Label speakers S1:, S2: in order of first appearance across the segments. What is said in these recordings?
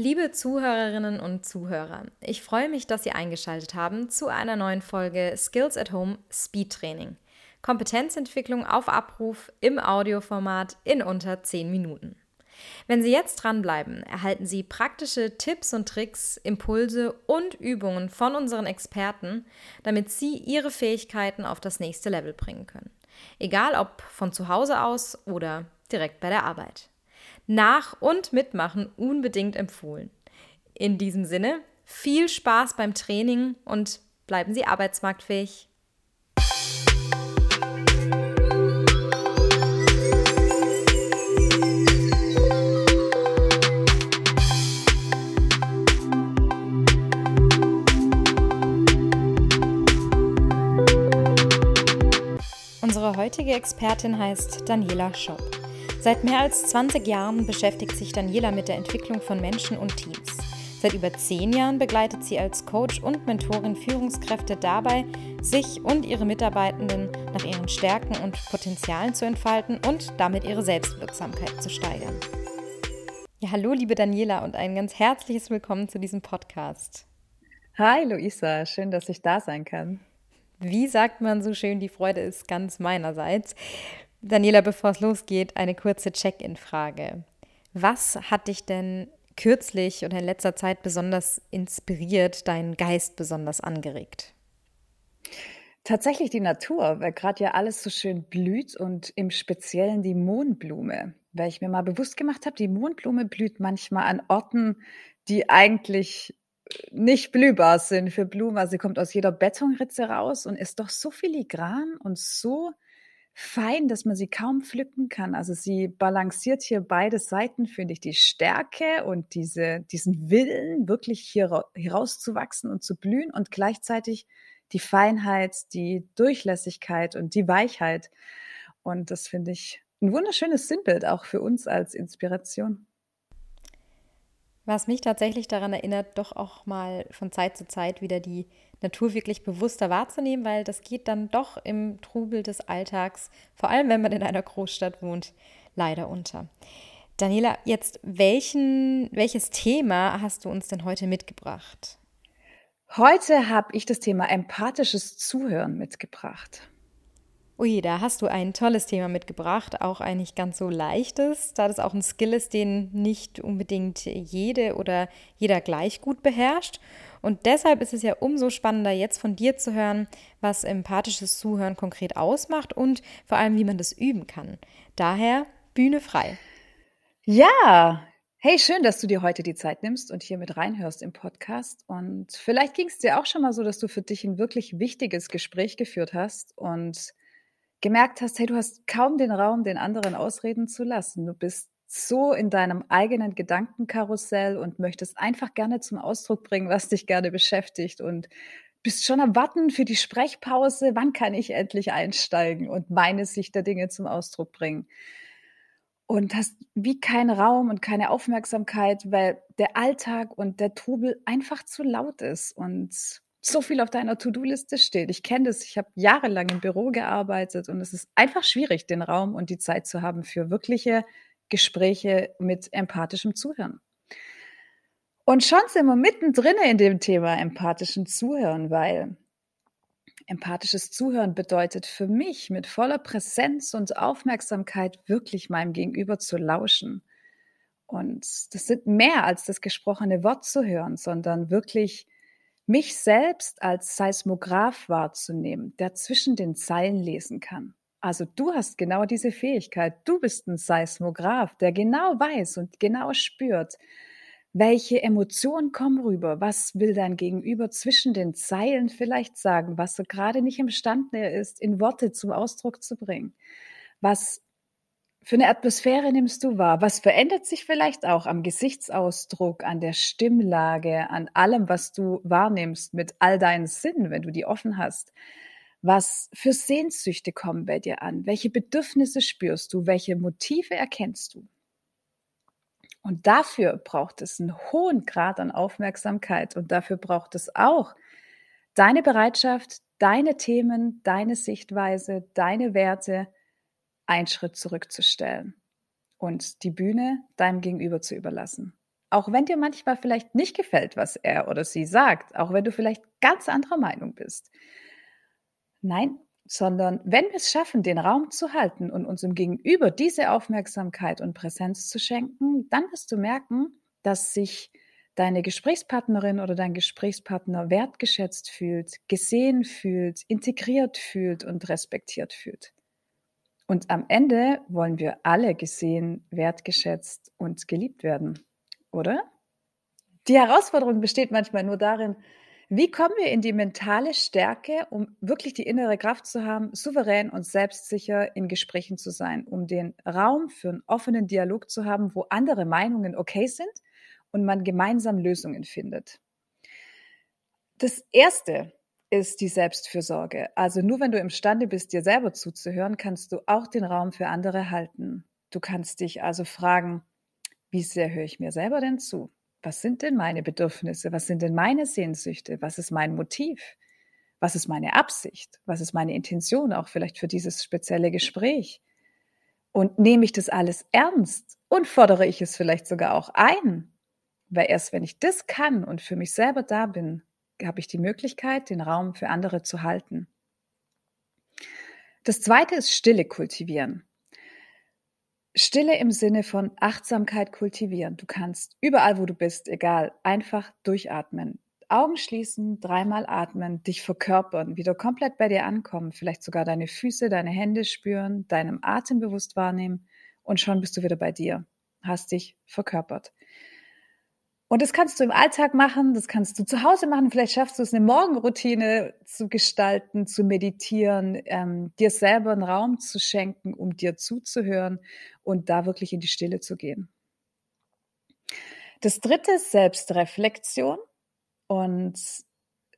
S1: Liebe Zuhörerinnen und Zuhörer, ich freue mich, dass Sie eingeschaltet haben zu einer neuen Folge Skills at Home Speed Training. Kompetenzentwicklung auf Abruf im Audioformat in unter 10 Minuten. Wenn Sie jetzt dranbleiben, erhalten Sie praktische Tipps und Tricks, Impulse und Übungen von unseren Experten, damit Sie Ihre Fähigkeiten auf das nächste Level bringen können. Egal ob von zu Hause aus oder direkt bei der Arbeit. Nach- und Mitmachen unbedingt empfohlen. In diesem Sinne, viel Spaß beim Training und bleiben Sie arbeitsmarktfähig. Unsere heutige Expertin heißt Daniela Schopp. Seit mehr als 20 Jahren beschäftigt sich Daniela mit der Entwicklung von Menschen und Teams. Seit über zehn Jahren begleitet sie als Coach und Mentorin Führungskräfte dabei, sich und ihre Mitarbeitenden nach ihren Stärken und Potenzialen zu entfalten und damit ihre Selbstwirksamkeit zu steigern. Ja, hallo liebe Daniela und ein ganz herzliches Willkommen zu diesem Podcast.
S2: Hi Luisa, schön, dass ich da sein kann.
S1: Wie sagt man so schön, die Freude ist ganz meinerseits. Daniela, bevor es losgeht, eine kurze Check-in-Frage. Was hat dich denn kürzlich oder in letzter Zeit besonders inspiriert, deinen Geist besonders angeregt?
S2: Tatsächlich die Natur, weil gerade ja alles so schön blüht und im Speziellen die Mohnblume. Weil ich mir mal bewusst gemacht habe, die Mohnblume blüht manchmal an Orten, die eigentlich nicht blühbar sind für Blumen. Also sie kommt aus jeder Betonritze raus und ist doch so filigran und so fein, dass man sie kaum pflücken kann. Also sie balanciert hier beide Seiten, finde ich, die Stärke und diese, diesen Willen, wirklich hier herauszuwachsen und zu blühen und gleichzeitig die Feinheit, die Durchlässigkeit und die Weichheit. Und das finde ich ein wunderschönes Sinnbild auch für uns als Inspiration.
S1: Was mich tatsächlich daran erinnert, doch auch mal von Zeit zu Zeit wieder die Natur wirklich bewusster wahrzunehmen, weil das geht dann doch im Trubel des Alltags, vor allem wenn man in einer Großstadt wohnt, leider unter. Daniela, jetzt welchen, welches Thema hast du uns denn heute mitgebracht?
S2: Heute habe ich das Thema empathisches Zuhören mitgebracht.
S1: Ui, da hast du ein tolles Thema mitgebracht, auch ein nicht ganz so leichtes, da das auch ein Skill ist, den nicht unbedingt jede oder jeder gleich gut beherrscht. Und deshalb ist es ja umso spannender, jetzt von dir zu hören, was empathisches Zuhören konkret ausmacht und vor allem, wie man das üben kann. Daher Bühne frei.
S2: Ja, hey, schön, dass du dir heute die Zeit nimmst und hier mit reinhörst im Podcast. Und vielleicht ging es dir auch schon mal so, dass du für dich ein wirklich wichtiges Gespräch geführt hast und gemerkt hast, hey, du hast kaum den Raum, den anderen ausreden zu lassen. Du bist so in deinem eigenen Gedankenkarussell und möchtest einfach gerne zum Ausdruck bringen, was dich gerne beschäftigt und bist schon am Warten für die Sprechpause. Wann kann ich endlich einsteigen und meine Sicht der Dinge zum Ausdruck bringen? Und hast wie keinen Raum und keine Aufmerksamkeit, weil der Alltag und der Trubel einfach zu laut ist und so viel auf deiner To-Do-Liste steht. Ich kenne das, ich habe jahrelang im Büro gearbeitet und es ist einfach schwierig, den Raum und die Zeit zu haben für wirkliche Gespräche mit empathischem Zuhören. Und schon sind wir mittendrin in dem Thema empathischen Zuhören, weil empathisches Zuhören bedeutet für mich mit voller Präsenz und Aufmerksamkeit wirklich meinem Gegenüber zu lauschen. Und das sind mehr als das gesprochene Wort zu hören, sondern wirklich mich selbst als Seismograph wahrzunehmen, der zwischen den Zeilen lesen kann. Also du hast genau diese Fähigkeit. Du bist ein Seismograph, der genau weiß und genau spürt, welche Emotionen kommen rüber, was will dein Gegenüber zwischen den Zeilen vielleicht sagen, was er gerade nicht imstande ist, in Worte zum Ausdruck zu bringen. Was für eine Atmosphäre nimmst du wahr? Was verändert sich vielleicht auch am Gesichtsausdruck, an der Stimmlage, an allem, was du wahrnimmst mit all deinen Sinnen, wenn du die offen hast? Was für Sehnsüchte kommen bei dir an? Welche Bedürfnisse spürst du? Welche Motive erkennst du? Und dafür braucht es einen hohen Grad an Aufmerksamkeit und dafür braucht es auch deine Bereitschaft, deine Themen, deine Sichtweise, deine Werte, einen Schritt zurückzustellen und die Bühne deinem Gegenüber zu überlassen. Auch wenn dir manchmal vielleicht nicht gefällt, was er oder sie sagt, auch wenn du vielleicht ganz anderer Meinung bist. Nein, sondern wenn wir es schaffen, den Raum zu halten und unserem Gegenüber diese Aufmerksamkeit und Präsenz zu schenken, dann wirst du merken, dass sich deine Gesprächspartnerin oder dein Gesprächspartner wertgeschätzt fühlt, gesehen fühlt, integriert fühlt und respektiert fühlt. Und am Ende wollen wir alle gesehen, wertgeschätzt und geliebt werden, oder? Die Herausforderung besteht manchmal nur darin, wie kommen wir in die mentale Stärke, um wirklich die innere Kraft zu haben, souverän und selbstsicher in Gesprächen zu sein, um den Raum für einen offenen Dialog zu haben, wo andere Meinungen okay sind und man gemeinsam Lösungen findet. Das erste ist die Selbstfürsorge. Also nur wenn du imstande bist, dir selber zuzuhören, kannst du auch den Raum für andere halten. Du kannst dich also fragen, wie sehr höre ich mir selber denn zu? was sind denn meine Bedürfnisse? Was sind denn meine Sehnsüchte? Was ist mein Motiv? Was ist meine Absicht? Was ist meine Intention auch vielleicht für dieses spezielle Gespräch? Und nehme ich das alles ernst und fordere ich es vielleicht sogar auch ein? Weil erst wenn ich das kann und für mich selber da bin, habe ich die Möglichkeit, den Raum für andere zu halten. Das zweite ist Stille kultivieren. Stille im Sinne von Achtsamkeit kultivieren. Du kannst überall, wo du bist, egal, einfach durchatmen. Augen schließen, dreimal atmen, dich verkörpern, wieder komplett bei dir ankommen, vielleicht sogar deine Füße, deine Hände spüren, deinem Atem bewusst wahrnehmen und schon bist du wieder bei dir, hast dich verkörpert. Und das kannst du im Alltag machen, das kannst du zu Hause machen. Vielleicht schaffst du es, eine Morgenroutine zu gestalten, zu meditieren, ähm, dir selber einen Raum zu schenken, um dir zuzuhören und da wirklich in die Stille zu gehen. Das dritte ist Selbstreflexion. Und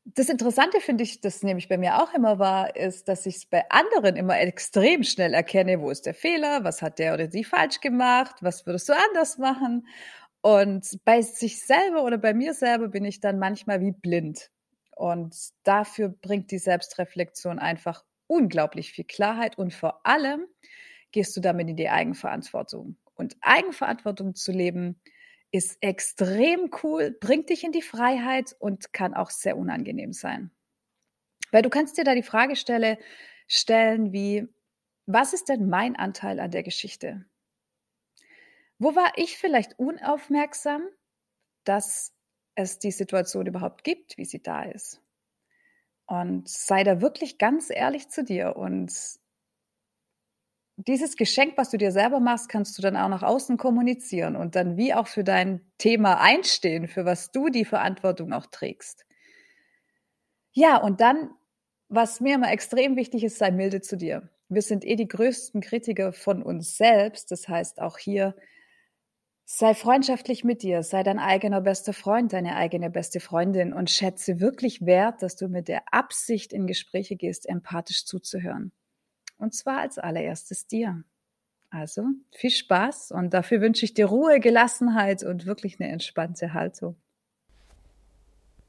S2: das Interessante finde ich, das nehme ich bei mir auch immer wahr, ist, dass ich es bei anderen immer extrem schnell erkenne, wo ist der Fehler, was hat der oder die falsch gemacht, was würdest du anders machen. Und bei sich selber oder bei mir selber bin ich dann manchmal wie blind. Und dafür bringt die Selbstreflexion einfach unglaublich viel Klarheit und vor allem gehst du damit in die Eigenverantwortung. Und Eigenverantwortung zu leben ist extrem cool, bringt dich in die Freiheit und kann auch sehr unangenehm sein. Weil du kannst dir da die Frage stelle, stellen wie, was ist denn mein Anteil an der Geschichte? Wo war ich vielleicht unaufmerksam, dass es die Situation überhaupt gibt, wie sie da ist? Und sei da wirklich ganz ehrlich zu dir. Und dieses Geschenk, was du dir selber machst, kannst du dann auch nach außen kommunizieren und dann wie auch für dein Thema einstehen, für was du die Verantwortung auch trägst. Ja, und dann, was mir immer extrem wichtig ist, sei milde zu dir. Wir sind eh die größten Kritiker von uns selbst. Das heißt, auch hier Sei freundschaftlich mit dir, sei dein eigener bester Freund, deine eigene beste Freundin und schätze wirklich wert, dass du mit der Absicht in Gespräche gehst, empathisch zuzuhören. Und zwar als allererstes dir. Also viel Spaß und dafür wünsche ich dir Ruhe, Gelassenheit und wirklich eine entspannte Haltung.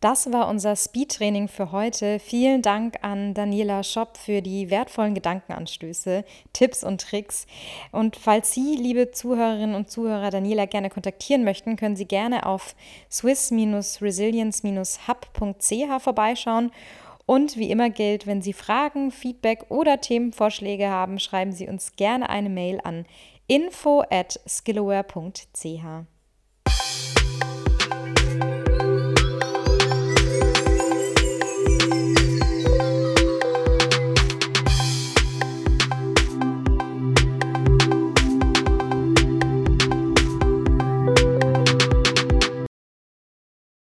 S1: Das war unser Speed-Training für heute. Vielen Dank an Daniela Schopp für die wertvollen Gedankenanstöße, Tipps und Tricks. Und falls Sie, liebe Zuhörerinnen und Zuhörer, Daniela gerne kontaktieren möchten, können Sie gerne auf swiss-resilience-hub.ch vorbeischauen. Und wie immer gilt, wenn Sie Fragen, Feedback oder Themenvorschläge haben, schreiben Sie uns gerne eine Mail an info at skillaware.ch.